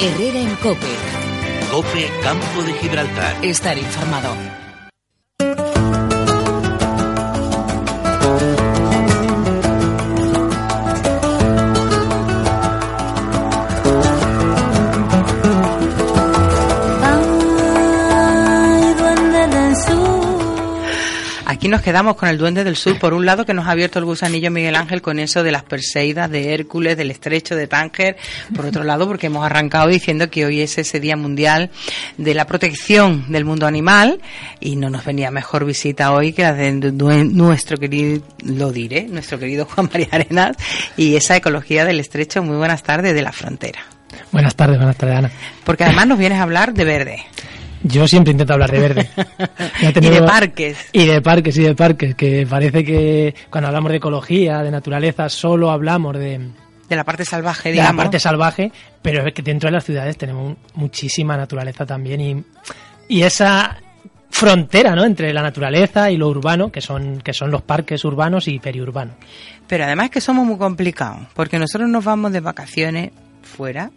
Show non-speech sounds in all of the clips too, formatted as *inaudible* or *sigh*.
Herrera en Cope. Cope Campo de Gibraltar. Estar informado. Aquí nos quedamos con el Duende del Sur, por un lado, que nos ha abierto el gusanillo Miguel Ángel con eso de las Perseidas, de Hércules, del estrecho de Tánger. Por otro lado, porque hemos arrancado diciendo que hoy es ese Día Mundial de la Protección del Mundo Animal y no nos venía mejor visita hoy que la de nuestro querido, lo diré, nuestro querido Juan María Arenas y esa ecología del estrecho. Muy buenas tardes de la frontera. Buenas tardes, buenas tardes, Ana. Porque además nos vienes a hablar de verde. Yo siempre intento hablar de verde. *laughs* y de parques. Y de parques, y de parques, que parece que cuando hablamos de ecología, de naturaleza, solo hablamos de... De la parte salvaje, digamos. De la parte salvaje, pero es que dentro de las ciudades tenemos muchísima naturaleza también y, y esa frontera ¿no? entre la naturaleza y lo urbano, que son, que son los parques urbanos y periurbanos. Pero además que somos muy complicados, porque nosotros nos vamos de vacaciones fuera,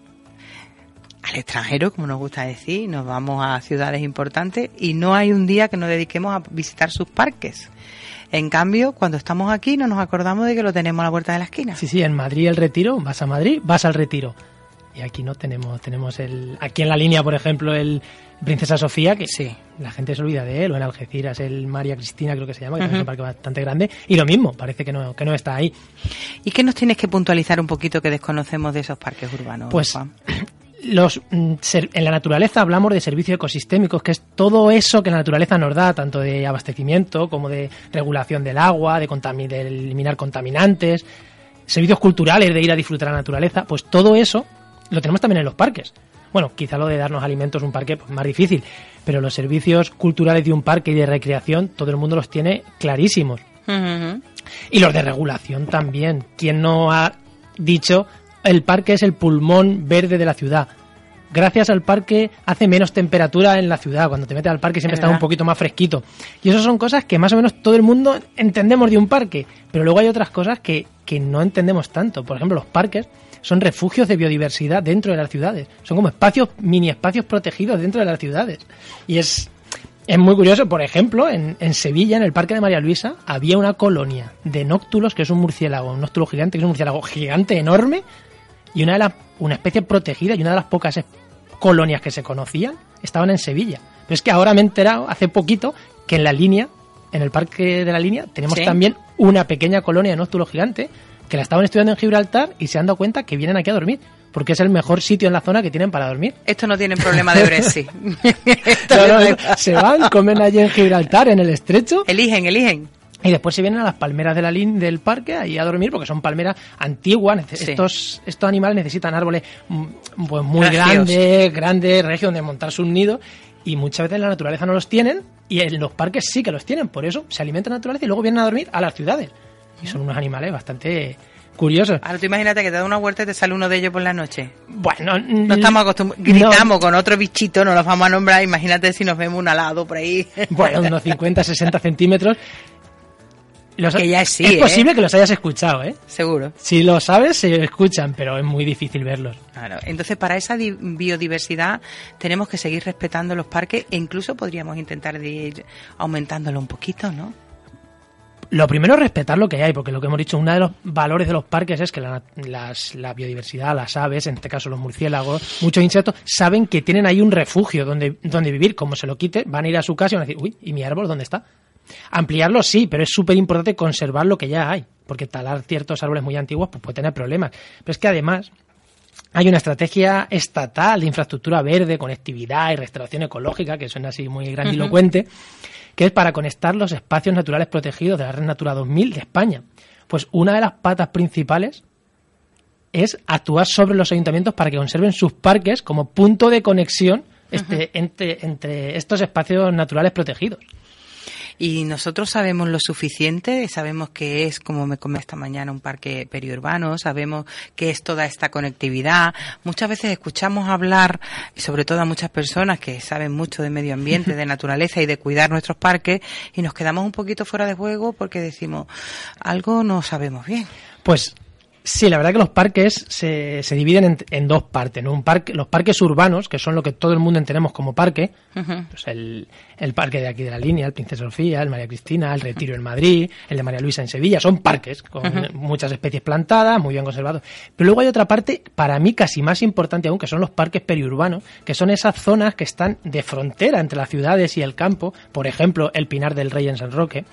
al extranjero, como nos gusta decir, nos vamos a ciudades importantes y no hay un día que nos dediquemos a visitar sus parques. En cambio, cuando estamos aquí no nos acordamos de que lo tenemos a la puerta de la esquina. Sí, sí, en Madrid el retiro, vas a Madrid, vas al retiro. Y aquí no tenemos, tenemos el, aquí en la línea, por ejemplo, el Princesa Sofía, que sí, la gente se olvida de él, o en Algeciras el María Cristina, creo que se llama, que es un parque bastante grande, y lo mismo, parece que no, que no está ahí. ¿Y qué nos tienes que puntualizar un poquito que desconocemos de esos parques urbanos? Pues *clears throat* los, mm, en la naturaleza hablamos de servicios ecosistémicos, que es todo eso que la naturaleza nos da, tanto de abastecimiento como de regulación del agua, de, de eliminar contaminantes, servicios culturales de ir a disfrutar la naturaleza, pues todo eso lo tenemos también en los parques. Bueno, quizá lo de darnos alimentos un parque pues, más difícil, pero los servicios culturales de un parque y de recreación todo el mundo los tiene clarísimos. Y los de regulación también. ¿Quién no ha dicho el parque es el pulmón verde de la ciudad. Gracias al parque hace menos temperatura en la ciudad. Cuando te metes al parque siempre está un poquito más fresquito. Y eso son cosas que más o menos todo el mundo entendemos de un parque. Pero luego hay otras cosas que, que no entendemos tanto. Por ejemplo, los parques son refugios de biodiversidad dentro de las ciudades. Son como espacios, mini espacios protegidos dentro de las ciudades. Y es, es muy curioso, por ejemplo, en, en, Sevilla, en el Parque de María Luisa, había una colonia de nóctulos, que es un murciélago, un nóctulo gigante, que es un murciélago gigante, enorme, y una de las una especie protegida y una de las pocas colonias que se conocían estaban en Sevilla. Pero es que ahora me he enterado hace poquito que en la línea, en el parque de la línea, tenemos también una pequeña colonia de nóctulo gigante que la estaban estudiando en Gibraltar y se han dado cuenta que vienen aquí a dormir porque es el mejor sitio en la zona que tienen para dormir. Esto no tiene problema de Brexit. *laughs* se van, comen allí en Gibraltar, en el estrecho. Eligen, eligen. Y después se vienen a las palmeras de la del parque ahí a dormir porque son palmeras antiguas. Estos, estos animales necesitan árboles mm, pues, muy grandes, grandes, regios donde montar sus nidos. Y muchas veces en la naturaleza no los tienen y en los parques sí que los tienen. Por eso se alimentan en la naturaleza y luego vienen a dormir a las ciudades. Y son unos animales bastante curiosos. Ahora tú imagínate que te da una vuelta y te sale uno de ellos por la noche. Bueno, no estamos acostumbrados. Gritamos con otro bichito, no los vamos a nombrar. Imagínate si nos vemos un alado por ahí. Bueno, unos *laughs* 50, 60 centímetros que ya sí, es posible que los hayas escuchado, ¿eh? Seguro. Si lo sabes, se escuchan, pero es muy difícil verlos. Claro. Entonces, para esa biodiversidad tenemos que seguir respetando los parques e incluso podríamos intentar de ir aumentándolo un poquito, ¿no? Lo primero es respetar lo que hay, porque lo que hemos dicho, uno de los valores de los parques es que la, la biodiversidad, las aves, en este caso los murciélagos, muchos insectos, saben que tienen ahí un refugio donde, donde vivir. Como se lo quite, van a ir a su casa y van a decir, uy, ¿y mi árbol dónde está? Ampliarlo sí, pero es súper importante conservar lo que ya hay, porque talar ciertos árboles muy antiguos pues, puede tener problemas. Pero es que además hay una estrategia estatal de infraestructura verde, conectividad y restauración ecológica, que suena así muy grandilocuente, que es para conectar los espacios naturales protegidos de la Red Natura 2000 de España. Pues una de las patas principales es actuar sobre los ayuntamientos para que conserven sus parques como punto de conexión este, entre estos espacios naturales protegidos. Y nosotros sabemos lo suficiente, sabemos que es, como me comenté esta mañana, un parque periurbano, sabemos que es toda esta conectividad. Muchas veces escuchamos hablar, sobre todo a muchas personas que saben mucho de medio ambiente, *laughs* de naturaleza y de cuidar nuestros parques, y nos quedamos un poquito fuera de juego porque decimos, algo no sabemos bien. Pues Sí, la verdad que los parques se, se dividen en, en dos partes. ¿no? Un parque, los parques urbanos, que son lo que todo el mundo entendemos como parque, pues el, el parque de aquí de la línea, el Princesa Sofía, el María Cristina, el Retiro en Madrid, el de María Luisa en Sevilla, son parques con muchas especies plantadas, muy bien conservados. Pero luego hay otra parte, para mí casi más importante aún, que son los parques periurbanos, que son esas zonas que están de frontera entre las ciudades y el campo. Por ejemplo, el Pinar del Rey en San Roque.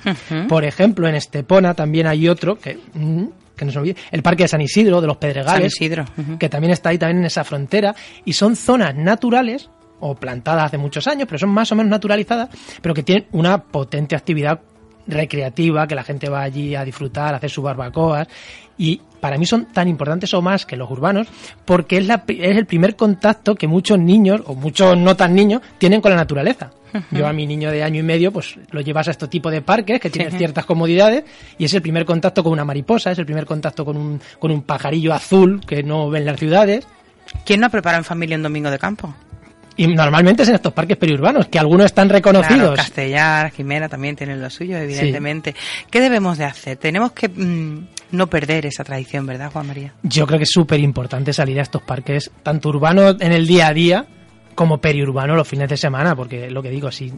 Por ejemplo, en Estepona también hay otro que mm, que no se olvide, el Parque de San Isidro, de los Pedregales, San Isidro, que también está ahí también en esa frontera, y son zonas naturales o plantadas hace muchos años, pero son más o menos naturalizadas, pero que tienen una potente actividad recreativa, que la gente va allí a disfrutar, a hacer sus barbacoas, y para mí son tan importantes o más que los urbanos, porque es, la, es el primer contacto que muchos niños, o muchos no tan niños, tienen con la naturaleza. Yo a mi niño de año y medio, pues lo llevas a este tipo de parques que tienen ciertas comodidades y es el primer contacto con una mariposa, es el primer contacto con un, con un pajarillo azul que no ven las ciudades. ¿Quién no prepara en familia un domingo de campo? Y normalmente es en estos parques periurbanos, que algunos están Claro, reconocidos. Castellar, Jimena también tienen lo suyo, evidentemente. ¿Qué debemos de hacer? Tenemos que mm, no perder esa tradición, ¿verdad, Juan María? Yo creo que es súper importante salir a estos parques, tanto urbanos en el día a día como periurbanos los fines de semana, porque lo que digo, si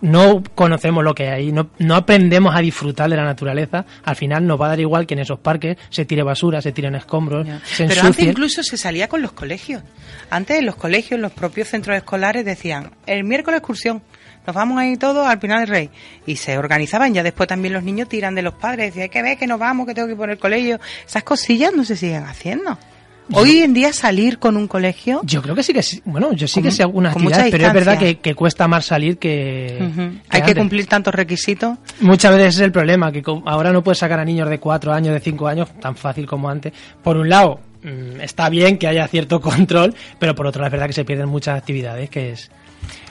no conocemos lo que hay, no, no aprendemos a disfrutar de la naturaleza, al final nos va a dar igual que en esos parques se tire basura, se tiren escombros, se Pero antes incluso se salía con los colegios. Antes en los colegios, los propios centros escolares decían, el miércoles excursión, nos vamos a ir todos al Pinar del Rey. Y se organizaban, ya después también los niños tiran de los padres, decían, hay que ver que nos vamos, que tengo que ir por el colegio. Esas cosillas no se siguen haciendo. Hoy en día salir con un colegio... Yo creo que sí que sí, bueno, yo sí Con- que sé algunas actividades, pero es verdad que, que cuesta más salir que, Hay que cumplir tantos requisitos. Muchas veces es el problema, que ahora no puedes sacar a niños de 4 años, de 5 años, tan fácil como antes. Por un lado, mm, está bien que haya cierto *laughs* control, pero por otro lado es verdad que se pierden muchas actividades que es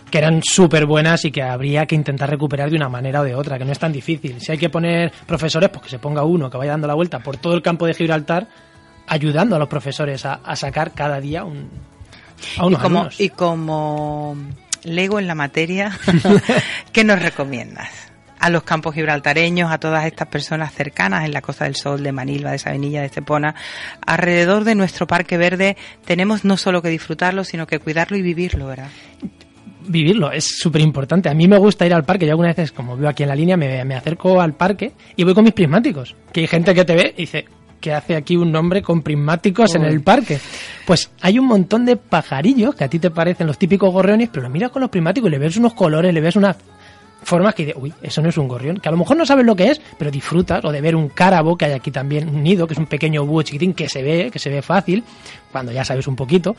que eran súper buenas y que habría que intentar recuperar de una manera o de otra, que no es tan difícil. Si hay que poner profesores, pues que se ponga uno que vaya dando la vuelta por todo el campo de Gibraltar, ayudando a los profesores a, a sacar cada día un, a Y unos como, alumnos. y como lego en la materia, *laughs* ¿qué nos recomiendas? A los campos gibraltareños, a todas estas personas cercanas en la Costa del Sol, de Manilva, de Sabenilla, de Estepona, alrededor de nuestro Parque Verde, tenemos no solo que disfrutarlo, sino que cuidarlo y vivirlo, ¿verdad? vivirlo, es súper importante. A mí me gusta ir al parque, yo algunas veces, como veo aquí en la línea, me, me acerco al parque y voy con mis prismáticos. Que hay gente que te ve y dice, ¿qué hace aquí un hombre con prismáticos en el parque? Pues hay un montón de pajarillos que a ti te parecen los típicos gorriones, pero lo miras con los prismáticos y le ves unos colores, le ves unas formas que dices, uy, eso no es un gorrión, que a lo mejor no sabes lo que es, pero disfrutas, o de ver un cárabo, que hay aquí también un nido, que es un pequeño búho chiquitín que se ve, que se ve fácil, cuando ya sabes un poquito,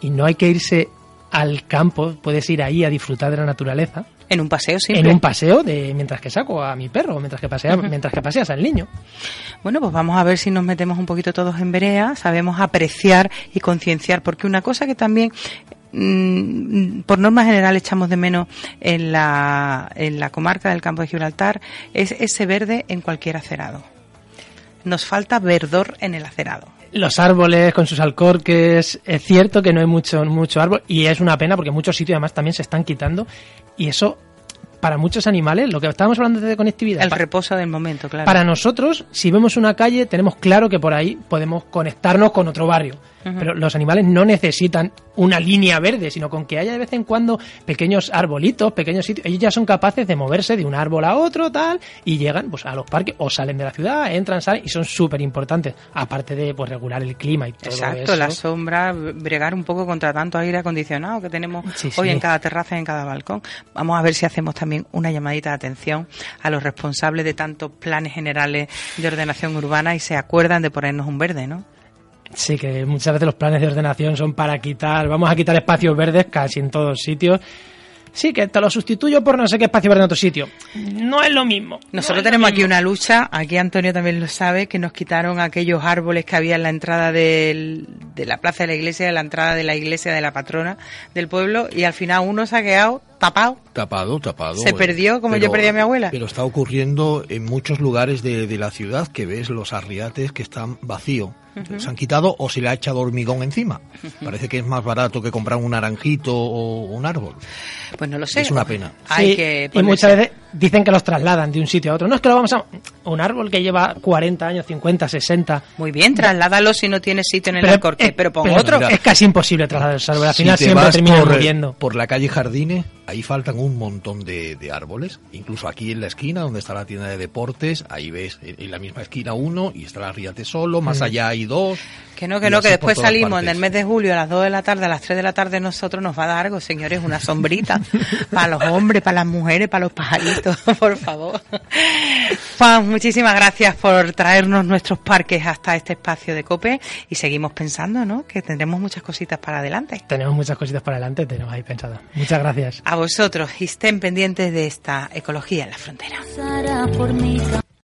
y no hay que irse al campo, puedes ir ahí a disfrutar de la naturaleza, En un paseo simple. en un paseo de mientras que saco a mi perro, mientras que pasea, mientras que paseas al niño. Bueno, pues vamos a ver si nos metemos un poquito todos en verea, sabemos apreciar y concienciar, porque una cosa que también mm, por norma general echamos de menos en la, en la comarca del campo de Gibraltar es ese verde en cualquier acerado. Nos falta verdor en el acerado. Los árboles con sus alcorques, es cierto que no hay mucho, mucho árbol y es una pena porque muchos sitios además también se están quitando y eso para muchos animales, lo que estábamos hablando de conectividad, El reposo del momento, claro. Para nosotros, si vemos una calle, tenemos claro que por ahí podemos conectarnos con otro barrio. Pero los animales no necesitan una línea verde, sino con que haya de vez en cuando pequeños arbolitos, pequeños sitios. Ellos ya son capaces de moverse de un árbol a otro, tal, y llegan pues a los parques o salen de la ciudad, entran, salen, y son súper importantes. Aparte de pues regular el clima y todo Exacto, eso. la sombra, bregar un poco contra tanto aire acondicionado que tenemos Sí, hoy sí. en cada terraza y en cada balcón. Vamos a ver si hacemos también una llamadita de atención a los responsables de tantos planes generales de ordenación urbana y se acuerdan de ponernos un verde, ¿no? Sí, que muchas veces los planes de ordenación son para quitar, vamos a quitar espacios verdes casi en todos sitios. Sí, que te lo sustituyo por no sé qué espacio verde en otro sitio. No es lo mismo. No Nosotros tenemos aquí una lucha, aquí Antonio también lo sabe, que nos quitaron aquellos árboles que había en la entrada del- de la plaza de la iglesia, de la entrada de la iglesia de la patrona del pueblo y al final uno se ha quedado tapado. Tapado, tapado. Se perdió como yo perdí a mi abuela. Pero está ocurriendo en muchos lugares de, de la ciudad que ves los arriates que están vacíos. Se han quitado o se le ha echado hormigón encima. Parece que es más barato que comprar un naranjito o un árbol. Pues no lo sé. Es una pena. Hay que y muchas veces dicen que los trasladan de un sitio a otro. No es que lo vamos a... Un árbol que lleva 40 años, 50, 60... Muy bien, trasládalo si no tienes sitio en el Pero- alcorque, eh, pero pon pero otro. mira, Es casi imposible trasladar el árbol. Al Si final te siempre por, muriendo. por la calle Jardines, ahí faltan un montón de, de árboles. Incluso aquí en la esquina, donde está la tienda de deportes, ahí ves en, en la misma esquina uno y está la Ríate Solo, más allá hay dos. Que no, que no, que después salimos en el mes de julio a las 2 de la tarde, a las 3 de la tarde, nosotros nos va a dar algo, señores, una sombrita. *laughs* para los hombres, para las mujeres, para los pajaritos, *laughs* por favor. Juan, muchísimas gracias por traernos nuestros parques hasta este espacio de COPE y seguimos pensando, ¿no? Que tendremos muchas cositas para adelante. Tenemos muchas cositas para adelante, tenemos ahí pensado. Muchas gracias. A vosotros y estén pendientes de esta ecología en la frontera.